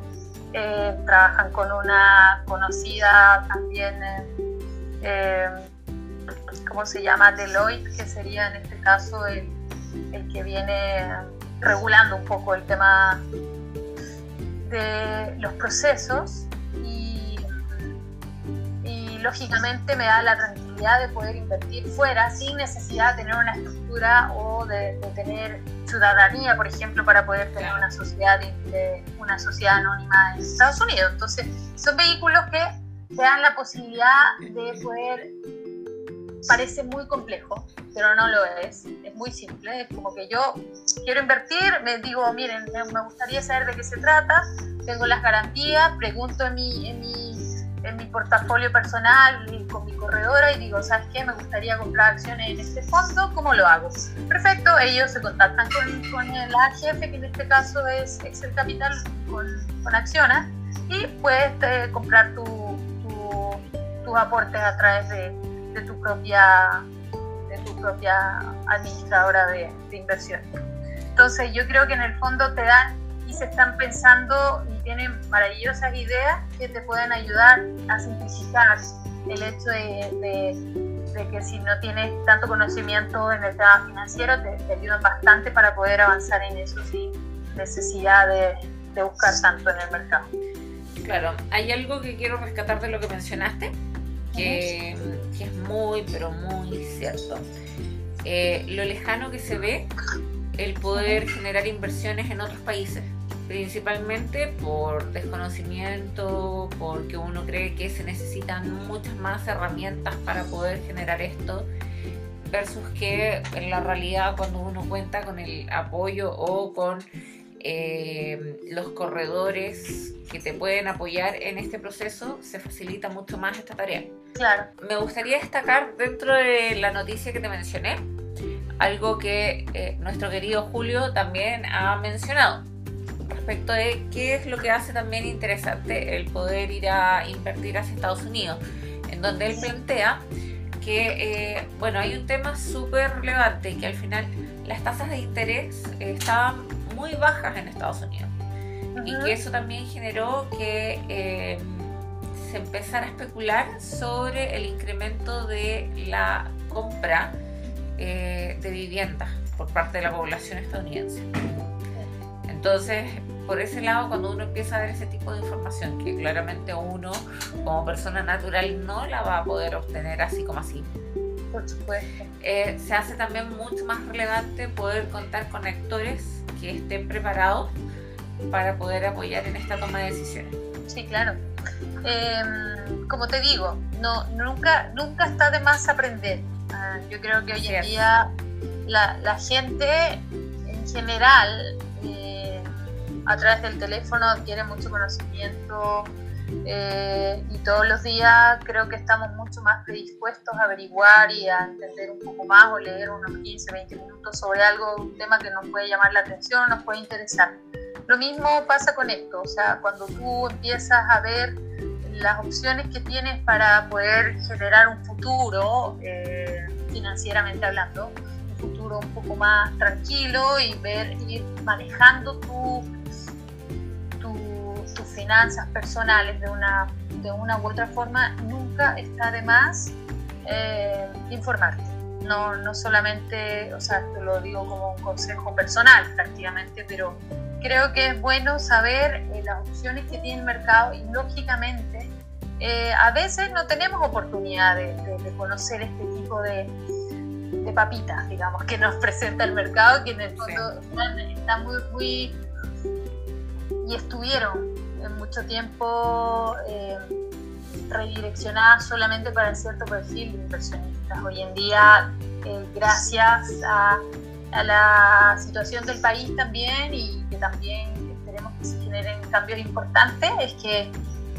eh, trabajan con una conocida también eh, ¿cómo se llama? Deloitte, que sería en este caso el, que viene regulando un poco el tema de los procesos y, lógicamente me da la tranquilidad de poder invertir fuera sin necesidad de tener una estructura o de, tener ciudadanía, por ejemplo, para poder tener una sociedad, una sociedad anónima en Estados Unidos. Entonces, son vehículos que te dan la posibilidad de poder, parece muy complejo, pero no lo es, es muy simple, es como que yo quiero invertir, me digo, miren, me gustaría saber de qué se trata, tengo las garantías, pregunto en mi, en mi, en mi portafolio personal y con mi corredora y digo, ¿sabes qué? Me gustaría comprar acciones en este fondo, ¿cómo lo hago? Perfecto, ellos se contactan con, con la jefe, que en este caso es Excel Capital con, con Acciona, y puedes eh, comprar tu, tus aportes a través de, tu propia de tu propia administradora de, inversión. Entonces yo creo que en el fondo te dan y se están pensando y tienen maravillosas ideas que te pueden ayudar a simplificar el hecho de, que si no tienes tanto conocimiento en el tema financiero te, te, ayudan bastante para poder avanzar en eso sin necesidad de buscar tanto en el mercado. Claro, hay algo que quiero rescatar de lo que mencionaste, que, es muy, pero muy cierto. Eh, lo lejano que se ve el poder generar inversiones en otros países, principalmente por desconocimiento, porque uno cree que se necesitan muchas más herramientas para poder generar esto. versus que en la realidad cuando uno cuenta con el apoyo o con eh, los corredores que te pueden apoyar en este proceso, se facilita mucho más esta tarea. Claro. Me gustaría destacar dentro de la noticia que te mencioné, algo que eh, nuestro querido Julio también ha mencionado respecto de qué es lo que hace también interesante el poder ir a invertir hacia Estados Unidos, en donde él plantea que, eh, bueno, hay un tema súper relevante, que al final las tasas de interés estaban muy bajas en Estados Unidos y que eso también generó que eh, se empezara a especular sobre el incremento de la compra eh, de viviendas por parte de la población estadounidense. Entonces, por ese lado, cuando uno empieza a ver ese tipo de información, que claramente uno como persona natural no la va a poder obtener así como así. Por supuesto. Eh, se hace también mucho más relevante poder contar con actores que estén preparados para poder apoyar en esta toma de decisiones. Sí, claro. Em, como te digo, no, nunca, nunca está de más aprender. Ah, yo creo que hoy en día la, la, gente en general eh, a través del teléfono adquiere mucho conocimiento eh, y todos los días creo que estamos mucho más predispuestos a averiguar y a entender un poco más o leer unos 15, 20 minutos sobre algo, un tema que nos puede llamar la atención, nos puede interesar. Lo mismo pasa con esto, o sea, cuando tú empiezas a ver las opciones que tienes para poder generar un futuro, eh, financieramente hablando, un futuro un poco más tranquilo y ver ir manejando tu, finanzas personales de una, de una u otra forma, nunca está de más eh, informarte. No, no solamente, o sea, te lo digo como un consejo personal prácticamente, pero creo que es bueno saber eh, las opciones que tiene el mercado y lógicamente eh, a veces no tenemos oportunidad de, conocer este tipo de, papitas, digamos, que nos presenta el mercado, que en el fondo están, muy, muy, y estuvieron mucho tiempo eh, solamente para cierto perfil de inversionistas. Hoy en día, gracias a a la situación del país también y que también esperemos que se generen cambios importantes es que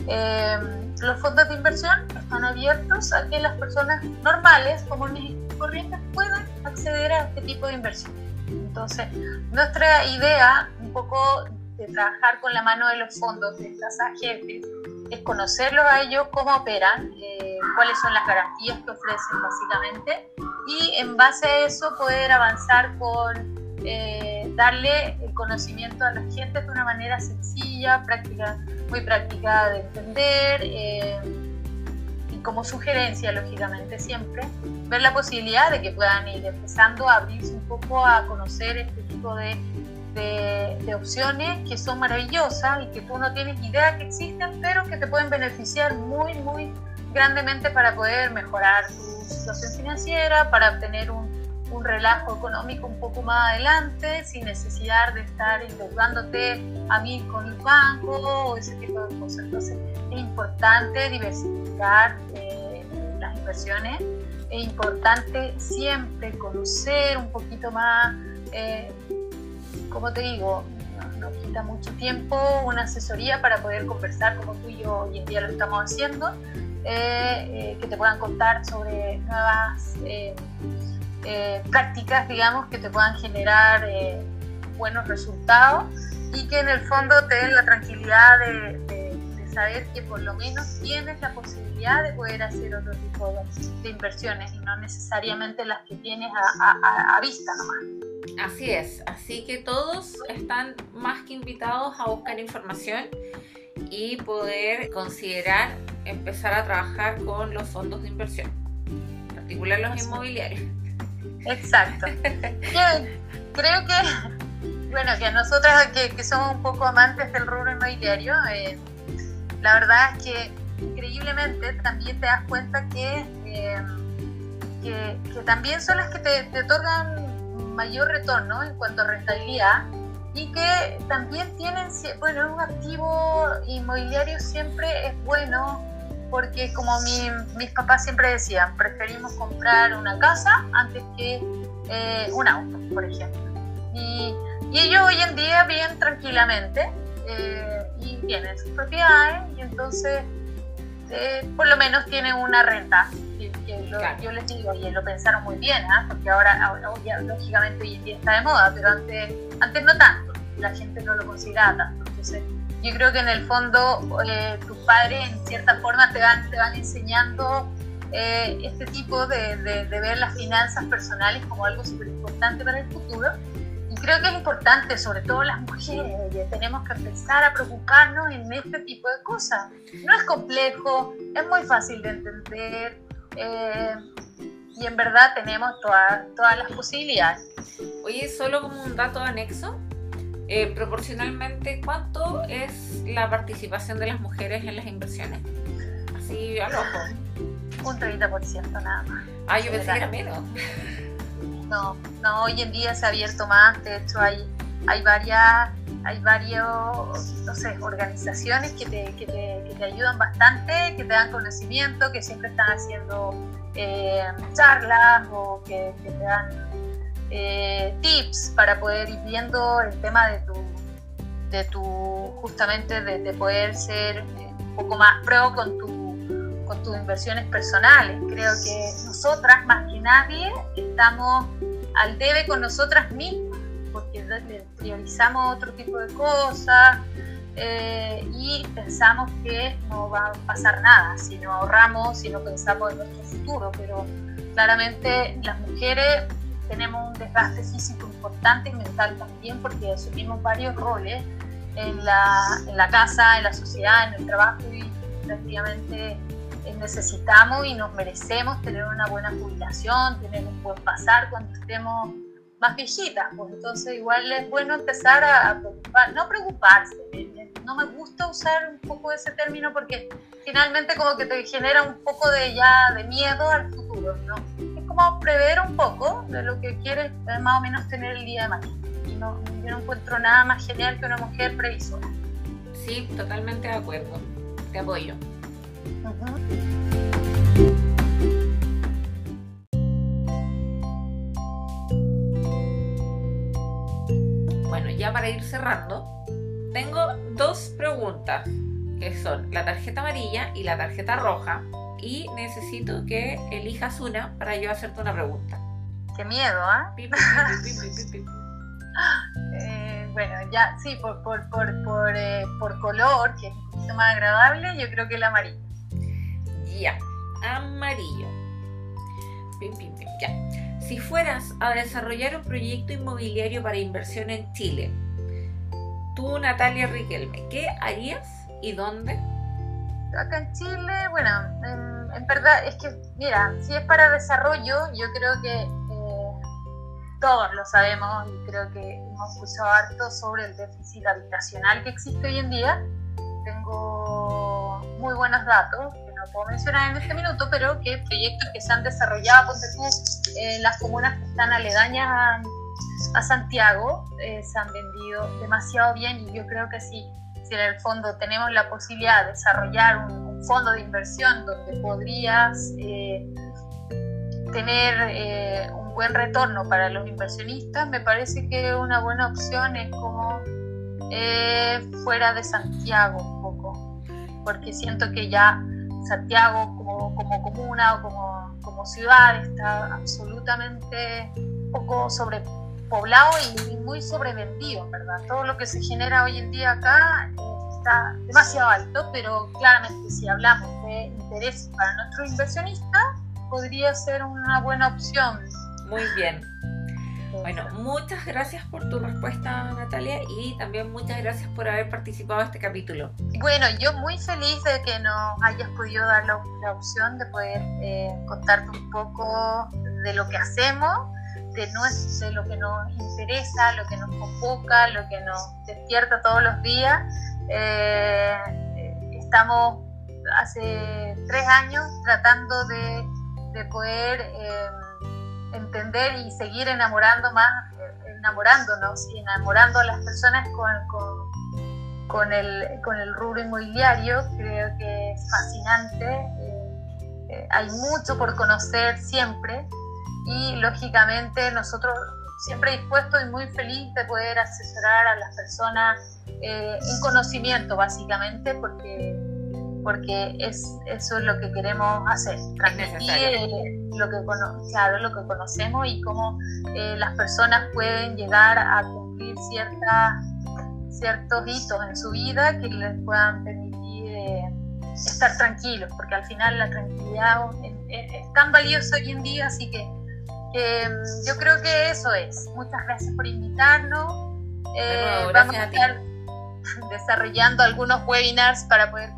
eh, los fondos de inversión están abiertos a que las personas normales, comunes y corrientes, puedan acceder a este tipo de inversión. Entonces, nuestra idea, un poco trabajar con la mano de los fondos de estas agentes, es conocerlos a ellos, cómo operan, eh, cuáles son las garantías que ofrecen básicamente y en base a eso poder avanzar con eh, darle el conocimiento a la gente de una manera sencilla, práctica, muy práctica de entender eh, y como sugerencia, lógicamente, siempre, ver la posibilidad de que puedan ir empezando a abrirse un poco a conocer este tipo de, de, de opciones que son maravillosas y que tú no tienes idea que existen, pero que te pueden beneficiar muy, muy grandemente para poder mejorar tu situación financiera, para obtener un, un relajo económico un poco más adelante, sin necesidad de estar endeudándote a mí con el banco o ese tipo de cosas. Entonces es importante diversificar eh, las inversiones, es importante siempre conocer un poquito más, eh, como te digo, nos quita mucho tiempo una asesoría para poder conversar como tú y yo hoy en día lo estamos haciendo eh, que te puedan contar sobre nuevas eh, eh, prácticas, digamos, que te puedan generar buenos resultados y que en el fondo te den la tranquilidad de, saber que por lo menos tienes la posibilidad de poder hacer otro tipo de, inversiones y no necesariamente las que tienes a, a vista nomás. Así es, así que todos están más que invitados a buscar información y poder considerar empezar a trabajar con los fondos de inversión, en particular los inmobiliarios. Exacto. creo que, bueno, que nosotras que, somos un poco amantes del rubro inmobiliario, eh, la verdad es que increíblemente también te das cuenta que, eh, que, también son las que te, te otorgan mayor retorno en cuanto a rentabilidad y que también tienen, bueno, un activo inmobiliario siempre es bueno porque como mis papás siempre decían, preferimos comprar una casa antes que eh, un auto, por ejemplo. Y, ellos hoy en día viven tranquilamente eh, y tienen sus propiedades y entonces eh, por lo menos tienen una renta. Que, Yo les digo, y lo pensaron muy bien, ¿ah? porque ahora, ahora lógicamente hoy en día está de moda, pero antes, antes no tanto, la gente no lo consideraba tanto. Entonces, yo creo que en el fondo eh, tus padres en cierta forma te van, te van enseñando eh, este tipo de, de, ver las finanzas personales como algo súper importante para el futuro. Creo que es importante, sobre todo las mujeres, tenemos que empezar a preocuparnos en este tipo de cosas. No es complejo, es muy fácil de entender eh, y en verdad tenemos todas, todas las posibilidades. Oye, solo como un dato anexo, eh, proporcionalmente, ¿cuánto es la participación de las mujeres en las inversiones? Así al ojo. Un 30% nada más. Ah, yo pensé que era menos. No, no, hoy en día se ha abierto más, de hecho hay, hay varias, hay varios, no sé, organizaciones que te, que te, que te ayudan bastante, que te dan conocimiento, que siempre están haciendo eh, charlas o que, te dan eh, tips para poder ir viendo el tema de tu, de tu justamente de, poder ser un poco más pro con, tu, con tus inversiones personales. Creo que nosotras más que nadie estamos al debe con nosotras mismas, porque priorizamos otro tipo de cosas eh, y pensamos que no va a pasar nada si no ahorramos, si no pensamos en nuestro futuro, pero claramente las mujeres tenemos un desgaste físico importante y mental también porque asumimos varios roles en la, en la casa, en la sociedad, en el trabajo y prácticamente necesitamos y nos merecemos tener una buena jubilación, tener un buen pasar cuando estemos más viejitas. Pues entonces igual es bueno empezar a, preocupar, no preocuparse. No me gusta usar un poco ese término porque finalmente como que te genera un poco de ya de miedo al futuro, ¿no? como prever un poco de lo que quieres eh, más o menos tener el día de mañana. No, yo no encuentro nada más genial que una mujer previsora. Sí, totalmente de acuerdo. Te apoyo. Bueno, ya para ir cerrando, tengo dos preguntas, que son la tarjeta amarilla y la tarjeta roja, y necesito que elijas una para yo hacerte una pregunta. Qué miedo, ¿ah? ¿eh? bueno, ya, sí, por, por, por, por, eh, por color, que es un poquito más agradable, yo creo que el amarillo. Ya, amarillo. Ya. Si fueras a desarrollar un proyecto inmobiliario para inversión en Chile, tú, Natalia Riquelme, ¿qué harías y dónde? acá en Chile, bueno, en, verdad es que, mira, si es para desarrollo, yo creo que eh, todos lo sabemos y creo que hemos escuchado harto sobre el déficit habitacional que existe hoy en día. Tengo muy buenos datos no puedo mencionar en este minuto, pero que proyectos que se han desarrollado, tú, en las comunas que están aledañas a, Santiago, eh, se han vendido demasiado bien y yo creo que sí en el fondo tenemos la posibilidad de desarrollar un, fondo de inversión donde podrías eh, tener eh, un buen retorno para los inversionistas, me parece que una buena opción es como eh, fuera de Santiago un poco, porque siento que ya Santiago como, como comuna o como, como ciudad está absolutamente poco sobrepoblado y muy sobrevendido, ¿verdad? Todo lo que se genera hoy en día acá está demasiado alto, pero claramente si hablamos de interés para nuestros inversionistas, podría ser una buena opción. Muy bien. Bueno, muchas gracias por tu respuesta, Natalia, y también muchas gracias por haber participado en este capítulo. Bueno, yo muy feliz de que nos hayas podido dar la, opción de poder eh, contarte un poco de lo que hacemos, de, de lo que nos interesa, lo que nos convoca, lo que nos despierta todos los días eh, estamos hace tres años tratando de, poder em, entender y seguir enamorando más, enamorándonos y enamorando a las personas con, con, el, con el rubro inmobiliario. Creo que es fascinante. Eh, eh, hay mucho por conocer siempre y lógicamente nosotros siempre dispuestos y muy feliz de poder asesorar a las personas en conocimiento básicamente porque porque es, eso es lo que queremos hacer, transmitir lo que, claro, lo que conocemos y cómo eh, las personas pueden llegar a cumplir ciertas, ciertos hitos en su vida que les puedan permitir eh, estar tranquilos, porque al final la tranquilidad es, tan valiosa hoy en día, así que mm, yo creo que eso es. Muchas gracias por invitarnos. Eh, vamos a estar desarrollando algunos webinars para poder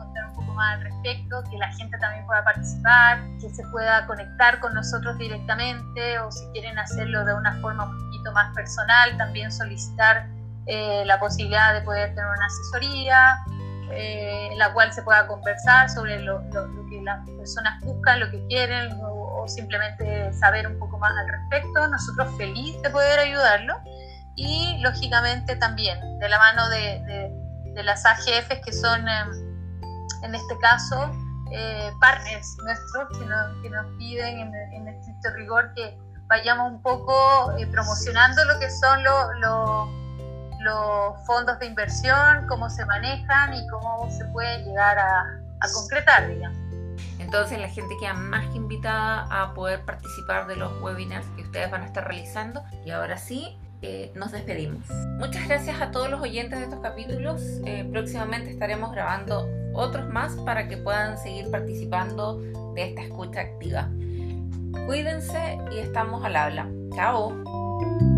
al respecto, que la gente también pueda participar, que se pueda conectar con nosotros directamente o si quieren hacerlo de una forma un poquito más personal, también solicitar eh, la posibilidad de poder tener una asesoría, eh, en la cual se pueda conversar sobre lo, que las personas buscan, lo que quieren o, simplemente saber un poco más al respecto. Nosotros felices de poder ayudarlo y lógicamente también de la mano de, de, las AGFs que son... Em, en este caso, eh, partners nuestros que nos, que nos piden en, en, estricto rigor que vayamos un poco eh, promocionando lo que son los fondos de inversión, cómo se manejan y cómo se puede llegar a, a concretar, digamos. Entonces la gente queda más que invitada a poder participar de los webinars que ustedes van a estar realizando. Y ahora sí, nos despedimos. Muchas gracias a todos los oyentes de estos capítulos. Eh, próximamente estaremos grabando otros más para que puedan seguir participando de esta escucha activa. Cuídense y estamos al habla. Chao.